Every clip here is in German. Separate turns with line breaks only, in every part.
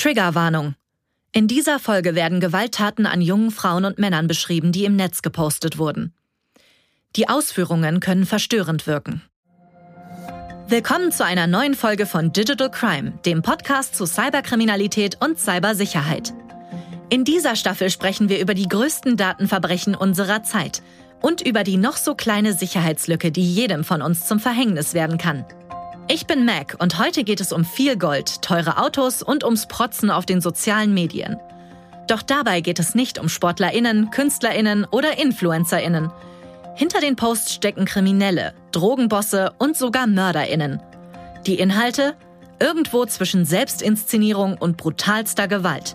Triggerwarnung. In dieser Folge werden Gewalttaten an jungen Frauen und Männern beschrieben, die im Netz gepostet wurden. Die Ausführungen können verstörend wirken. Willkommen zu einer neuen Folge von Digital Crime, dem Podcast zu Cyberkriminalität und Cybersicherheit. In dieser Staffel sprechen wir über die größten Datenverbrechen unserer Zeit und über die noch so kleine Sicherheitslücke, die jedem von uns zum Verhängnis werden kann. Ich bin Mac und heute geht es um viel Gold, teure Autos und ums Protzen auf den sozialen Medien. Doch dabei geht es nicht um Sportlerinnen, Künstlerinnen oder Influencerinnen. Hinter den Posts stecken Kriminelle, Drogenbosse und sogar Mörderinnen. Die Inhalte? Irgendwo zwischen Selbstinszenierung und brutalster Gewalt.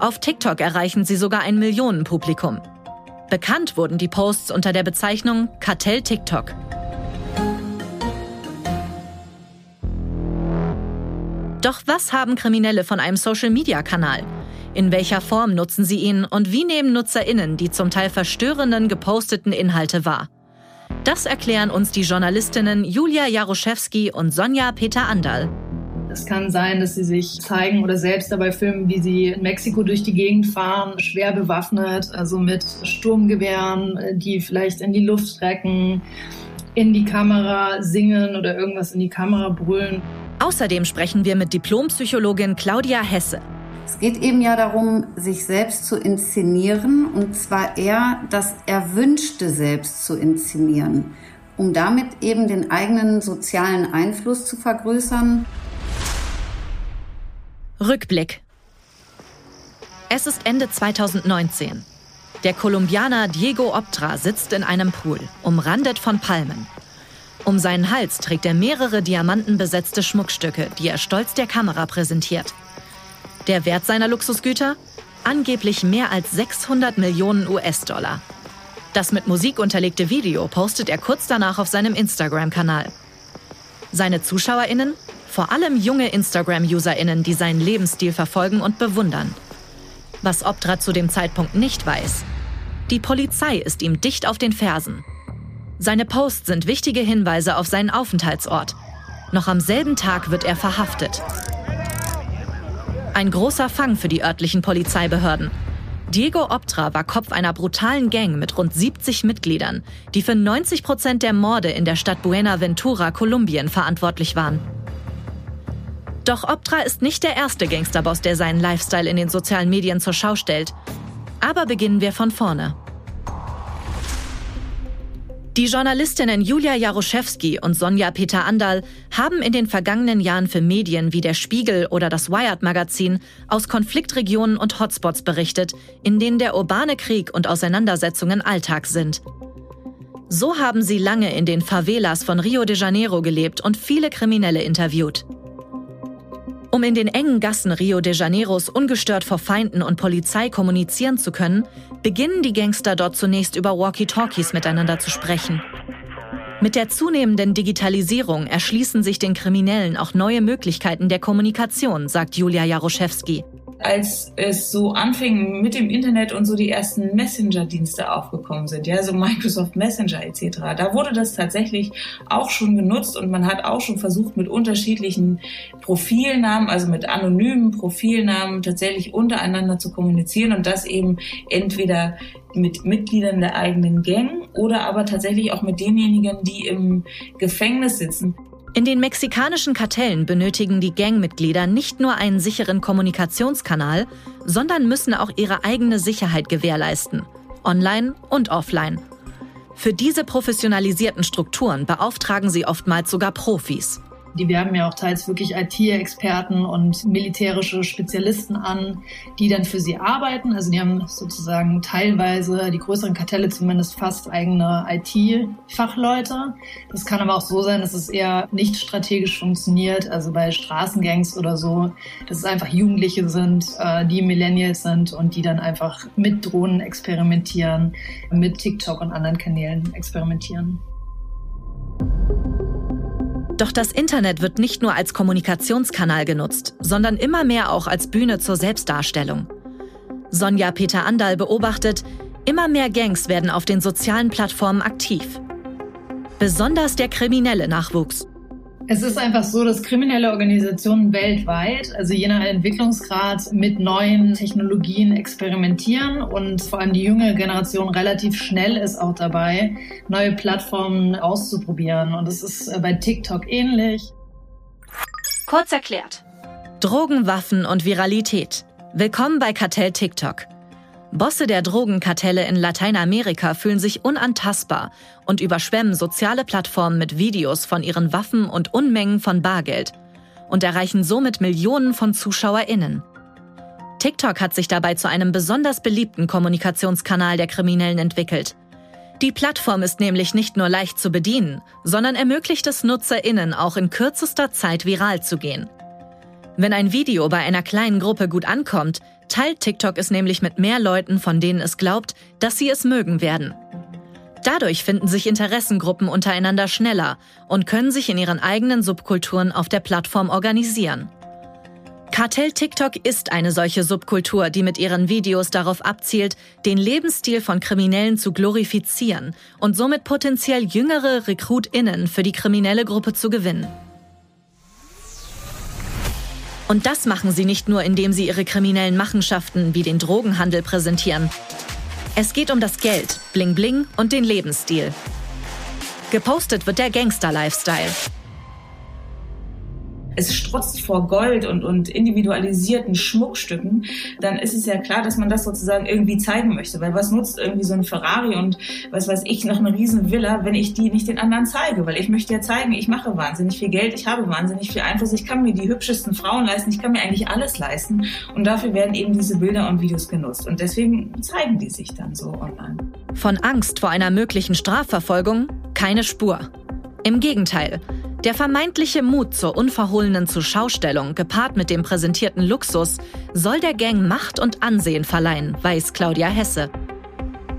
Auf TikTok erreichen sie sogar ein Millionenpublikum. Bekannt wurden die Posts unter der Bezeichnung Kartell TikTok. Doch was haben Kriminelle von einem Social-Media-Kanal? In welcher Form nutzen sie ihn und wie nehmen NutzerInnen die zum Teil verstörenden geposteten Inhalte wahr? Das erklären uns die Journalistinnen Julia Jaroszewski und Sonja Peter Andal.
Es kann sein, dass sie sich zeigen oder selbst dabei filmen, wie sie in Mexiko durch die Gegend fahren, schwer bewaffnet, also mit Sturmgewehren, die vielleicht in die Luft recken, in die Kamera singen oder irgendwas in die Kamera brüllen.
Außerdem sprechen wir mit Diplompsychologin Claudia Hesse.
Es geht eben ja darum, sich selbst zu inszenieren und zwar eher das Erwünschte selbst zu inszenieren, um damit eben den eigenen sozialen Einfluss zu vergrößern.
Rückblick. Es ist Ende 2019. Der Kolumbianer Diego Optra sitzt in einem Pool, umrandet von Palmen. Um seinen Hals trägt er mehrere diamantenbesetzte Schmuckstücke, die er stolz der Kamera präsentiert. Der Wert seiner Luxusgüter? Angeblich mehr als 600 Millionen US-Dollar. Das mit Musik unterlegte Video postet er kurz danach auf seinem Instagram-Kanal. Seine ZuschauerInnen? Vor allem junge Instagram-UserInnen, die seinen Lebensstil verfolgen und bewundern. Was Optra zu dem Zeitpunkt nicht weiß. Die Polizei ist ihm dicht auf den Fersen. Seine Posts sind wichtige Hinweise auf seinen Aufenthaltsort. Noch am selben Tag wird er verhaftet. Ein großer Fang für die örtlichen Polizeibehörden. Diego Optra war Kopf einer brutalen Gang mit rund 70 Mitgliedern, die für 90 Prozent der Morde in der Stadt Buenaventura, Kolumbien, verantwortlich waren. Doch Optra ist nicht der erste Gangsterboss, der seinen Lifestyle in den sozialen Medien zur Schau stellt. Aber beginnen wir von vorne. Die Journalistinnen Julia Jaroszewski und Sonja Peter Andal haben in den vergangenen Jahren für Medien wie der Spiegel oder das Wired Magazin aus Konfliktregionen und Hotspots berichtet, in denen der urbane Krieg und Auseinandersetzungen Alltag sind. So haben sie lange in den Favelas von Rio de Janeiro gelebt und viele Kriminelle interviewt. Um in den engen Gassen Rio de Janeiros ungestört vor Feinden und Polizei kommunizieren zu können, beginnen die Gangster dort zunächst über Walkie-Talkies miteinander zu sprechen. Mit der zunehmenden Digitalisierung erschließen sich den Kriminellen auch neue Möglichkeiten der Kommunikation, sagt Julia Jaroszewski
als es so anfing mit dem Internet und so die ersten Messenger-Dienste aufgekommen sind, ja, so Microsoft Messenger etc., da wurde das tatsächlich auch schon genutzt und man hat auch schon versucht, mit unterschiedlichen Profilnamen, also mit anonymen Profilnamen tatsächlich untereinander zu kommunizieren und das eben entweder mit Mitgliedern der eigenen Gang oder aber tatsächlich auch mit denjenigen, die im Gefängnis sitzen.
In den mexikanischen Kartellen benötigen die Gangmitglieder nicht nur einen sicheren Kommunikationskanal, sondern müssen auch ihre eigene Sicherheit gewährleisten, online und offline. Für diese professionalisierten Strukturen beauftragen sie oftmals sogar Profis.
Die werben ja auch teils wirklich IT-Experten und militärische Spezialisten an, die dann für sie arbeiten. Also die haben sozusagen teilweise, die größeren Kartelle zumindest fast eigene IT-Fachleute. Das kann aber auch so sein, dass es eher nicht strategisch funktioniert. Also bei Straßengangs oder so, dass es einfach Jugendliche sind, äh, die Millennials sind und die dann einfach mit Drohnen experimentieren, mit TikTok und anderen Kanälen experimentieren.
Doch das Internet wird nicht nur als Kommunikationskanal genutzt, sondern immer mehr auch als Bühne zur Selbstdarstellung. Sonja Peter Andal beobachtet, immer mehr Gangs werden auf den sozialen Plattformen aktiv. Besonders der kriminelle Nachwuchs.
Es ist einfach so, dass kriminelle Organisationen weltweit, also je nach Entwicklungsgrad, mit neuen Technologien experimentieren und vor allem die junge Generation relativ schnell ist auch dabei, neue Plattformen auszuprobieren. Und es ist bei TikTok ähnlich.
Kurz erklärt. Drogen, Waffen und Viralität. Willkommen bei Kartell TikTok. Bosse der Drogenkartelle in Lateinamerika fühlen sich unantastbar und überschwemmen soziale Plattformen mit Videos von ihren Waffen und Unmengen von Bargeld und erreichen somit Millionen von Zuschauerinnen. TikTok hat sich dabei zu einem besonders beliebten Kommunikationskanal der Kriminellen entwickelt. Die Plattform ist nämlich nicht nur leicht zu bedienen, sondern ermöglicht es Nutzerinnen auch in kürzester Zeit viral zu gehen. Wenn ein Video bei einer kleinen Gruppe gut ankommt, teilt TikTok es nämlich mit mehr Leuten, von denen es glaubt, dass sie es mögen werden. Dadurch finden sich Interessengruppen untereinander schneller und können sich in ihren eigenen Subkulturen auf der Plattform organisieren. Kartell TikTok ist eine solche Subkultur, die mit ihren Videos darauf abzielt, den Lebensstil von Kriminellen zu glorifizieren und somit potenziell jüngere Rekrutinnen für die kriminelle Gruppe zu gewinnen. Und das machen sie nicht nur, indem sie ihre kriminellen Machenschaften wie den Drogenhandel präsentieren. Es geht um das Geld, Bling Bling und den Lebensstil. Gepostet wird der Gangster-Lifestyle
es strotzt vor Gold und, und individualisierten Schmuckstücken, dann ist es ja klar, dass man das sozusagen irgendwie zeigen möchte. Weil was nutzt irgendwie so ein Ferrari und was weiß ich, noch eine riesen Villa, wenn ich die nicht den anderen zeige? Weil ich möchte ja zeigen, ich mache wahnsinnig viel Geld, ich habe wahnsinnig viel Einfluss, ich kann mir die hübschesten Frauen leisten, ich kann mir eigentlich alles leisten. Und dafür werden eben diese Bilder und Videos genutzt. Und deswegen zeigen die sich dann so online.
Von Angst vor einer möglichen Strafverfolgung keine Spur. Im Gegenteil, der vermeintliche Mut zur unverhohlenen Zuschaustellung, gepaart mit dem präsentierten Luxus, soll der Gang Macht und Ansehen verleihen, weiß Claudia Hesse.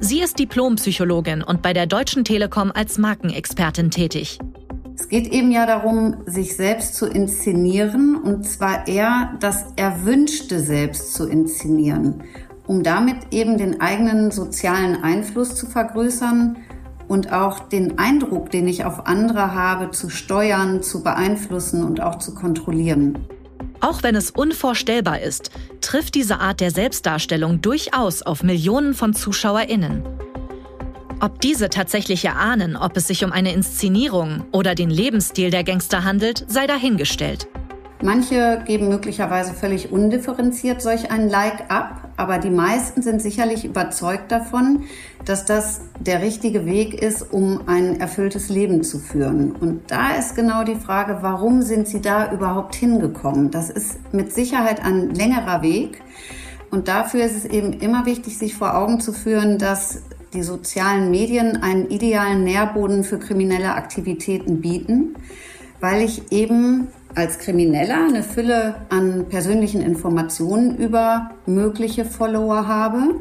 Sie ist Diplompsychologin und bei der Deutschen Telekom als Markenexpertin tätig.
Es geht eben ja darum, sich selbst zu inszenieren und zwar eher das Erwünschte selbst zu inszenieren, um damit eben den eigenen sozialen Einfluss zu vergrößern und auch den Eindruck, den ich auf andere habe, zu steuern, zu beeinflussen und auch zu kontrollieren.
Auch wenn es unvorstellbar ist, trifft diese Art der Selbstdarstellung durchaus auf Millionen von Zuschauerinnen. Ob diese tatsächlich erahnen, ob es sich um eine Inszenierung oder den Lebensstil der Gangster handelt, sei dahingestellt.
Manche geben möglicherweise völlig undifferenziert solch ein Like ab, aber die meisten sind sicherlich überzeugt davon, dass das der richtige Weg ist, um ein erfülltes Leben zu führen. Und da ist genau die Frage, warum sind sie da überhaupt hingekommen? Das ist mit Sicherheit ein längerer Weg. Und dafür ist es eben immer wichtig, sich vor Augen zu führen, dass die sozialen Medien einen idealen Nährboden für kriminelle Aktivitäten bieten, weil ich eben als Krimineller eine Fülle an persönlichen Informationen über mögliche Follower habe,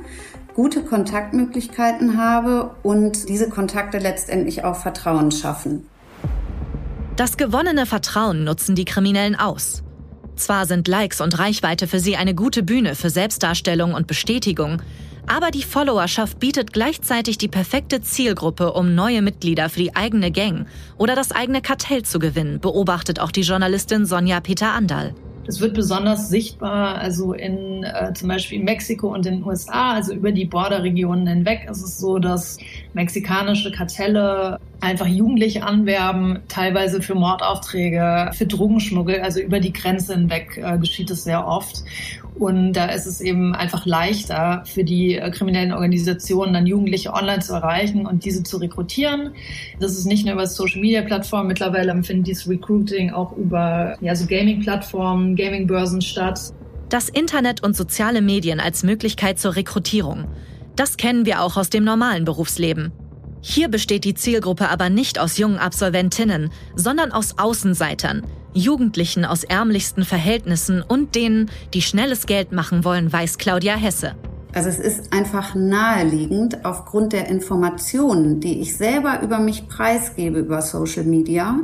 gute Kontaktmöglichkeiten habe und diese Kontakte letztendlich auch Vertrauen schaffen.
Das gewonnene Vertrauen nutzen die Kriminellen aus. Zwar sind Likes und Reichweite für sie eine gute Bühne für Selbstdarstellung und Bestätigung, aber die Followerschaft bietet gleichzeitig die perfekte Zielgruppe, um neue Mitglieder für die eigene Gang oder das eigene Kartell zu gewinnen, beobachtet auch die Journalistin Sonja Peter Andal.
Das wird besonders sichtbar, also in äh, zum Beispiel Mexiko und den USA, also über die Borderregionen hinweg. ist Es so, dass mexikanische Kartelle einfach Jugendliche anwerben, teilweise für Mordaufträge, für Drogenschmuggel, also über die Grenze hinweg äh, geschieht es sehr oft. Und da ist es eben einfach leichter für die äh, kriminellen Organisationen, dann Jugendliche online zu erreichen und diese zu rekrutieren. Das ist nicht nur über Social Media Plattformen, mittlerweile findet dieses Recruiting auch über ja, so Gaming Plattformen, Gaming Börsen statt.
Das Internet und soziale Medien als Möglichkeit zur Rekrutierung. Das kennen wir auch aus dem normalen Berufsleben. Hier besteht die Zielgruppe aber nicht aus jungen Absolventinnen, sondern aus Außenseitern, Jugendlichen aus ärmlichsten Verhältnissen und denen, die schnelles Geld machen wollen, weiß Claudia Hesse.
Also es ist einfach naheliegend, aufgrund der Informationen, die ich selber über mich preisgebe über Social Media,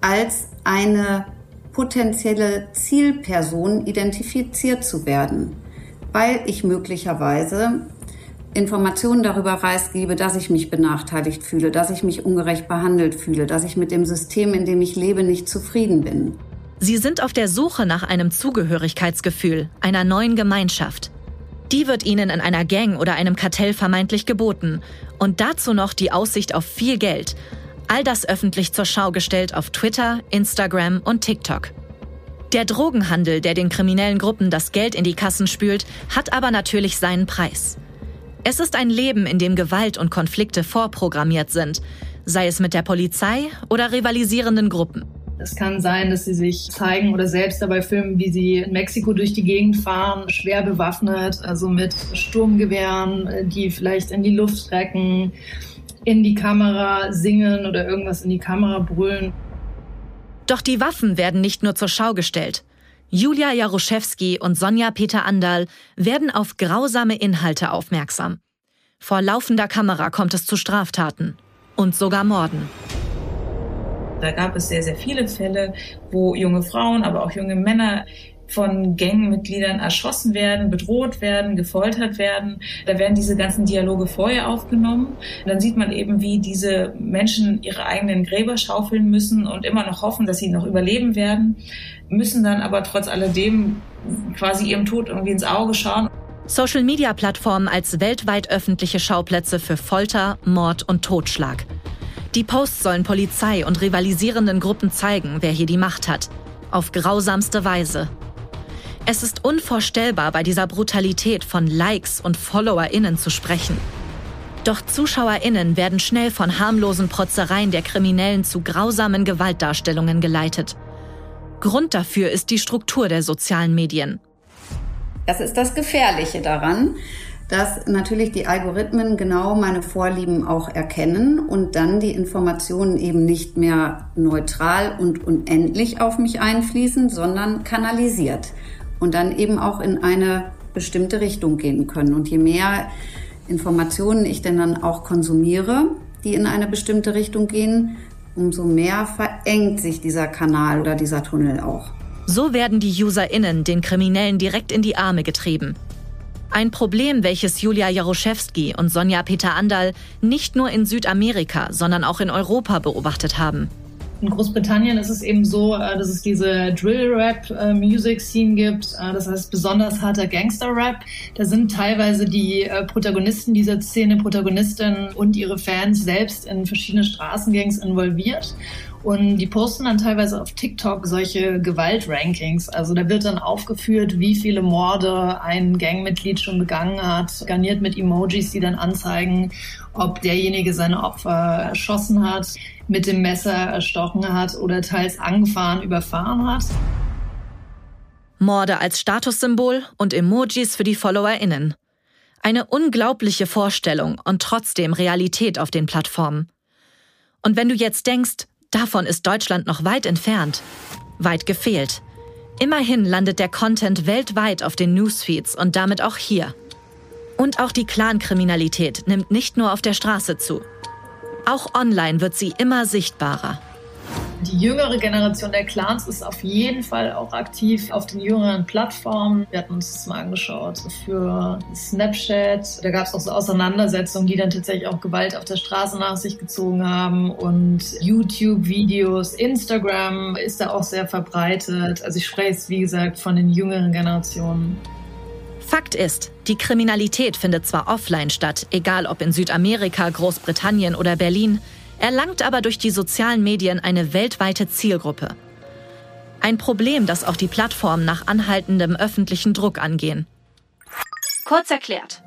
als eine potenzielle Zielperson identifiziert zu werden, weil ich möglicherweise Informationen darüber preisgebe, dass ich mich benachteiligt fühle, dass ich mich ungerecht behandelt fühle, dass ich mit dem System, in dem ich lebe, nicht zufrieden bin.
Sie sind auf der Suche nach einem Zugehörigkeitsgefühl, einer neuen Gemeinschaft. Die wird ihnen in einer Gang oder einem Kartell vermeintlich geboten. Und dazu noch die Aussicht auf viel Geld. All das öffentlich zur Schau gestellt auf Twitter, Instagram und TikTok. Der Drogenhandel, der den kriminellen Gruppen das Geld in die Kassen spült, hat aber natürlich seinen Preis. Es ist ein Leben, in dem Gewalt und Konflikte vorprogrammiert sind, sei es mit der Polizei oder rivalisierenden Gruppen.
Es kann sein, dass sie sich zeigen oder selbst dabei filmen, wie sie in Mexiko durch die Gegend fahren, schwer bewaffnet, also mit Sturmgewehren, die vielleicht in die Luft strecken, in die Kamera singen oder irgendwas in die Kamera brüllen.
Doch die Waffen werden nicht nur zur Schau gestellt. Julia Jaroszewski und Sonja Peter Andal werden auf grausame Inhalte aufmerksam. Vor laufender Kamera kommt es zu Straftaten und sogar Morden.
Da gab es sehr, sehr viele Fälle, wo junge Frauen, aber auch junge Männer von Gangmitgliedern erschossen werden, bedroht werden, gefoltert werden. Da werden diese ganzen Dialoge vorher aufgenommen. Dann sieht man eben, wie diese Menschen ihre eigenen Gräber schaufeln müssen und immer noch hoffen, dass sie noch überleben werden, müssen dann aber trotz alledem quasi ihrem Tod irgendwie ins Auge schauen.
Social-Media-Plattformen als weltweit öffentliche Schauplätze für Folter, Mord und Totschlag. Die Posts sollen Polizei und rivalisierenden Gruppen zeigen, wer hier die Macht hat. Auf grausamste Weise. Es ist unvorstellbar, bei dieser Brutalität von Likes und FollowerInnen zu sprechen. Doch ZuschauerInnen werden schnell von harmlosen Protzereien der Kriminellen zu grausamen Gewaltdarstellungen geleitet. Grund dafür ist die Struktur der sozialen Medien.
Das ist das Gefährliche daran, dass natürlich die Algorithmen genau meine Vorlieben auch erkennen und dann die Informationen eben nicht mehr neutral und unendlich auf mich einfließen, sondern kanalisiert und dann eben auch in eine bestimmte Richtung gehen können. Und je mehr Informationen ich denn dann auch konsumiere, die in eine bestimmte Richtung gehen, umso mehr verengt sich dieser Kanal oder dieser Tunnel auch.
So werden die UserInnen den Kriminellen direkt in die Arme getrieben. Ein Problem, welches Julia Jaroszewski und Sonja Peter Andal nicht nur in Südamerika, sondern auch in Europa beobachtet haben.
In Großbritannien ist es eben so, äh, dass es diese Drill-Rap-Music-Scene äh, gibt, äh, das heißt besonders harter Gangster-Rap. Da sind teilweise die Protagonisten dieser Szene, Protagonistinnen und ihre Fans selbst in verschiedene Straßengangs involviert. Und die posten dann teilweise auf TikTok solche Gewaltrankings. Also da wird dann aufgeführt, wie viele Morde ein Gangmitglied schon begangen hat, garniert mit Emojis, die dann anzeigen, ob derjenige seine Opfer erschossen hat, mit dem Messer erstochen hat oder teils angefahren, überfahren hat.
Morde als Statussymbol und Emojis für die FollowerInnen. Eine unglaubliche Vorstellung und trotzdem Realität auf den Plattformen. Und wenn du jetzt denkst, Davon ist Deutschland noch weit entfernt. Weit gefehlt. Immerhin landet der Content weltweit auf den Newsfeeds und damit auch hier. Und auch die Clankriminalität nimmt nicht nur auf der Straße zu. Auch online wird sie immer sichtbarer.
Die jüngere Generation der Clans ist auf jeden Fall auch aktiv auf den jüngeren Plattformen. Wir hatten uns das mal angeschaut für Snapchat. Da gab es auch so Auseinandersetzungen, die dann tatsächlich auch Gewalt auf der Straße nach sich gezogen haben. Und YouTube-Videos, Instagram ist da auch sehr verbreitet. Also ich spreche jetzt, wie gesagt, von den jüngeren Generationen.
Fakt ist, die Kriminalität findet zwar offline statt, egal ob in Südamerika, Großbritannien oder Berlin, erlangt aber durch die sozialen Medien eine weltweite Zielgruppe. Ein Problem, das auch die Plattformen nach anhaltendem öffentlichen Druck angehen. Kurz erklärt.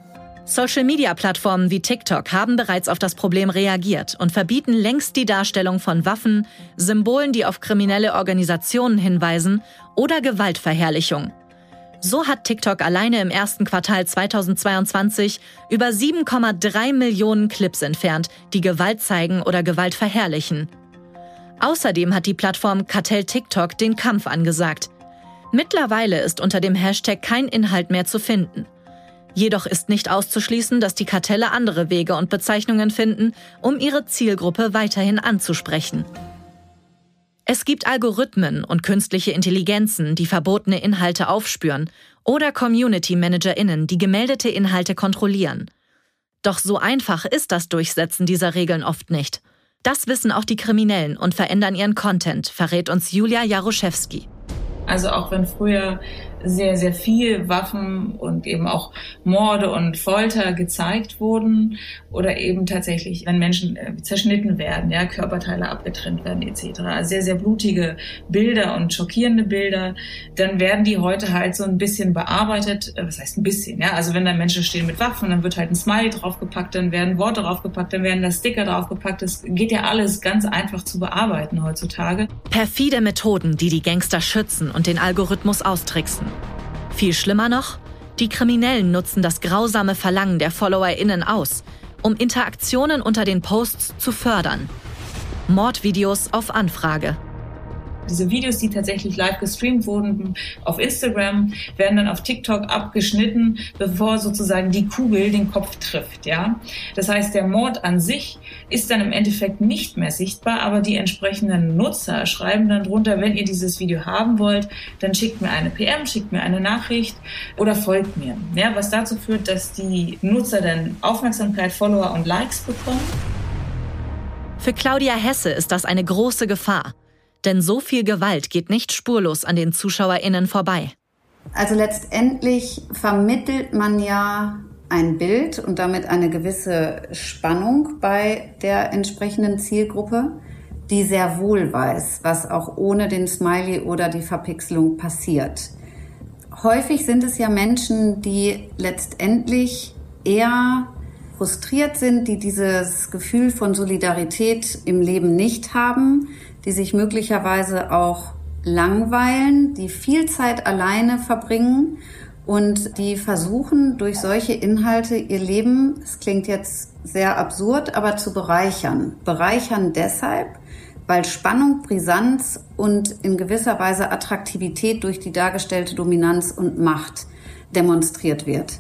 Social-Media-Plattformen wie TikTok haben bereits auf das Problem reagiert und verbieten längst die Darstellung von Waffen, Symbolen, die auf kriminelle Organisationen hinweisen oder Gewaltverherrlichung. So hat TikTok alleine im ersten Quartal 2022 über 7,3 Millionen Clips entfernt, die Gewalt zeigen oder Gewalt verherrlichen. Außerdem hat die Plattform Kartell TikTok den Kampf angesagt. Mittlerweile ist unter dem Hashtag kein Inhalt mehr zu finden. Jedoch ist nicht auszuschließen, dass die Kartelle andere Wege und Bezeichnungen finden, um ihre Zielgruppe weiterhin anzusprechen. Es gibt Algorithmen und künstliche Intelligenzen, die verbotene Inhalte aufspüren oder Community ManagerInnen, die gemeldete Inhalte kontrollieren. Doch so einfach ist das Durchsetzen dieser Regeln oft nicht. Das wissen auch die Kriminellen und verändern ihren Content, verrät uns Julia Jaroszewski.
Also auch wenn früher sehr, sehr viel Waffen und eben auch Morde und Folter gezeigt wurden oder eben tatsächlich, wenn Menschen äh, zerschnitten werden, ja, Körperteile abgetrennt werden etc. Also sehr, sehr blutige Bilder und schockierende Bilder, dann werden die heute halt so ein bisschen bearbeitet. Äh, was heißt ein bisschen, ja? Also wenn da Menschen stehen mit Waffen, dann wird halt ein Smiley draufgepackt, dann werden Worte draufgepackt, dann werden da Sticker draufgepackt. Das geht ja alles ganz einfach zu bearbeiten heutzutage.
Perfide Methoden, die die Gangster schützen und den Algorithmus austricksen. Viel schlimmer noch, die Kriminellen nutzen das grausame Verlangen der FollowerInnen aus, um Interaktionen unter den Posts zu fördern. Mordvideos auf Anfrage.
Diese Videos, die tatsächlich live gestreamt wurden auf Instagram, werden dann auf TikTok abgeschnitten, bevor sozusagen die Kugel den Kopf trifft, ja. Das heißt, der Mord an sich ist dann im Endeffekt nicht mehr sichtbar, aber die entsprechenden Nutzer schreiben dann drunter, wenn ihr dieses Video haben wollt, dann schickt mir eine PM, schickt mir eine Nachricht oder folgt mir. Ja, was dazu führt, dass die Nutzer dann Aufmerksamkeit, Follower und Likes bekommen.
Für Claudia Hesse ist das eine große Gefahr. Denn so viel Gewalt geht nicht spurlos an den ZuschauerInnen vorbei.
Also letztendlich vermittelt man ja ein Bild und damit eine gewisse Spannung bei der entsprechenden Zielgruppe, die sehr wohl weiß, was auch ohne den Smiley oder die Verpixelung passiert. Häufig sind es ja Menschen, die letztendlich eher frustriert sind, die dieses Gefühl von Solidarität im Leben nicht haben, die sich möglicherweise auch langweilen, die viel Zeit alleine verbringen und die versuchen durch solche Inhalte ihr Leben, es klingt jetzt sehr absurd, aber zu bereichern. Bereichern deshalb, weil Spannung, Brisanz und in gewisser Weise Attraktivität durch die dargestellte Dominanz und Macht demonstriert wird.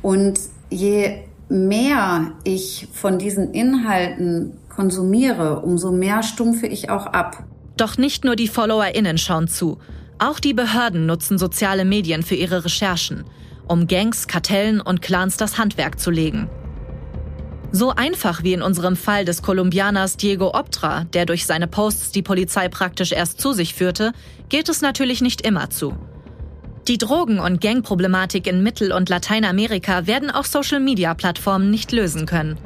Und je mehr ich von diesen Inhalten konsumiere, umso mehr stumpfe ich auch ab.
Doch nicht nur die FollowerInnen schauen zu. Auch die Behörden nutzen soziale Medien für ihre Recherchen, um Gangs, Kartellen und Clans das Handwerk zu legen. So einfach wie in unserem Fall des Kolumbianers Diego Optra, der durch seine Posts die Polizei praktisch erst zu sich führte, geht es natürlich nicht immer zu. Die Drogen- und Gangproblematik in Mittel- und Lateinamerika werden auch Social-Media-Plattformen nicht lösen können.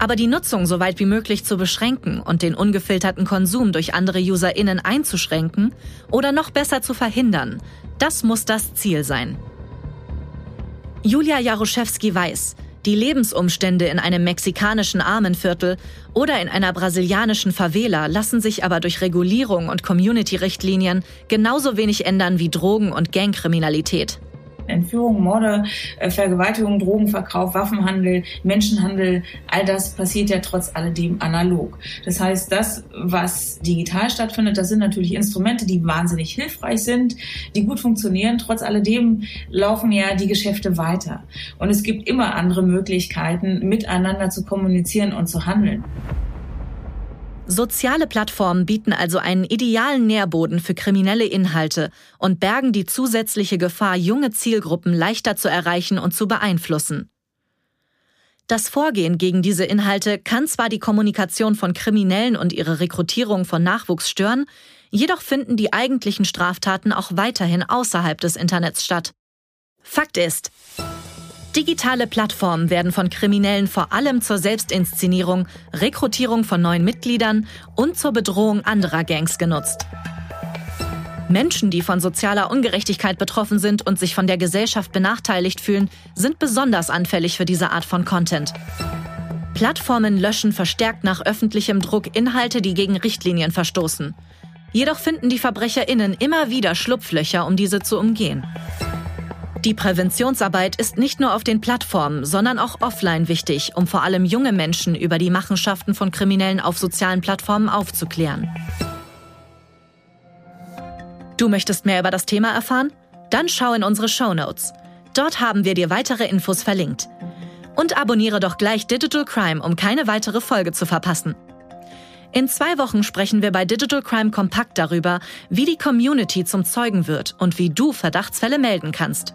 Aber die Nutzung so weit wie möglich zu beschränken und den ungefilterten Konsum durch andere UserInnen einzuschränken oder noch besser zu verhindern, das muss das Ziel sein. Julia Jaroszewski weiß, die Lebensumstände in einem mexikanischen Armenviertel oder in einer brasilianischen Favela lassen sich aber durch Regulierung und Community-Richtlinien genauso wenig ändern wie Drogen- und Gangkriminalität.
Entführung, Morde, äh, Vergewaltigung, Drogenverkauf, Waffenhandel, Menschenhandel, all das passiert ja trotz alledem analog. Das heißt, das, was digital stattfindet, das sind natürlich Instrumente, die wahnsinnig hilfreich sind, die gut funktionieren. Trotz alledem laufen ja die Geschäfte weiter. Und es gibt immer andere Möglichkeiten, miteinander zu kommunizieren und zu handeln.
Soziale Plattformen bieten also einen idealen Nährboden für kriminelle Inhalte und bergen die zusätzliche Gefahr, junge Zielgruppen leichter zu erreichen und zu beeinflussen. Das Vorgehen gegen diese Inhalte kann zwar die Kommunikation von Kriminellen und ihre Rekrutierung von Nachwuchs stören, jedoch finden die eigentlichen Straftaten auch weiterhin außerhalb des Internets statt. Fakt ist, Digitale Plattformen werden von Kriminellen vor allem zur Selbstinszenierung, Rekrutierung von neuen Mitgliedern und zur Bedrohung anderer Gangs genutzt. Menschen, die von sozialer Ungerechtigkeit betroffen sind und sich von der Gesellschaft benachteiligt fühlen, sind besonders anfällig für diese Art von Content. Plattformen löschen verstärkt nach öffentlichem Druck Inhalte, die gegen Richtlinien verstoßen. Jedoch finden die Verbrecherinnen immer wieder Schlupflöcher, um diese zu umgehen. Die Präventionsarbeit ist nicht nur auf den Plattformen, sondern auch offline wichtig, um vor allem junge Menschen über die Machenschaften von Kriminellen auf sozialen Plattformen aufzuklären. Du möchtest mehr über das Thema erfahren? Dann schau in unsere Show Notes. Dort haben wir dir weitere Infos verlinkt. Und abonniere doch gleich Digital Crime, um keine weitere Folge zu verpassen. In zwei Wochen sprechen wir bei Digital Crime Kompakt darüber, wie die Community zum Zeugen wird und wie du Verdachtsfälle melden kannst.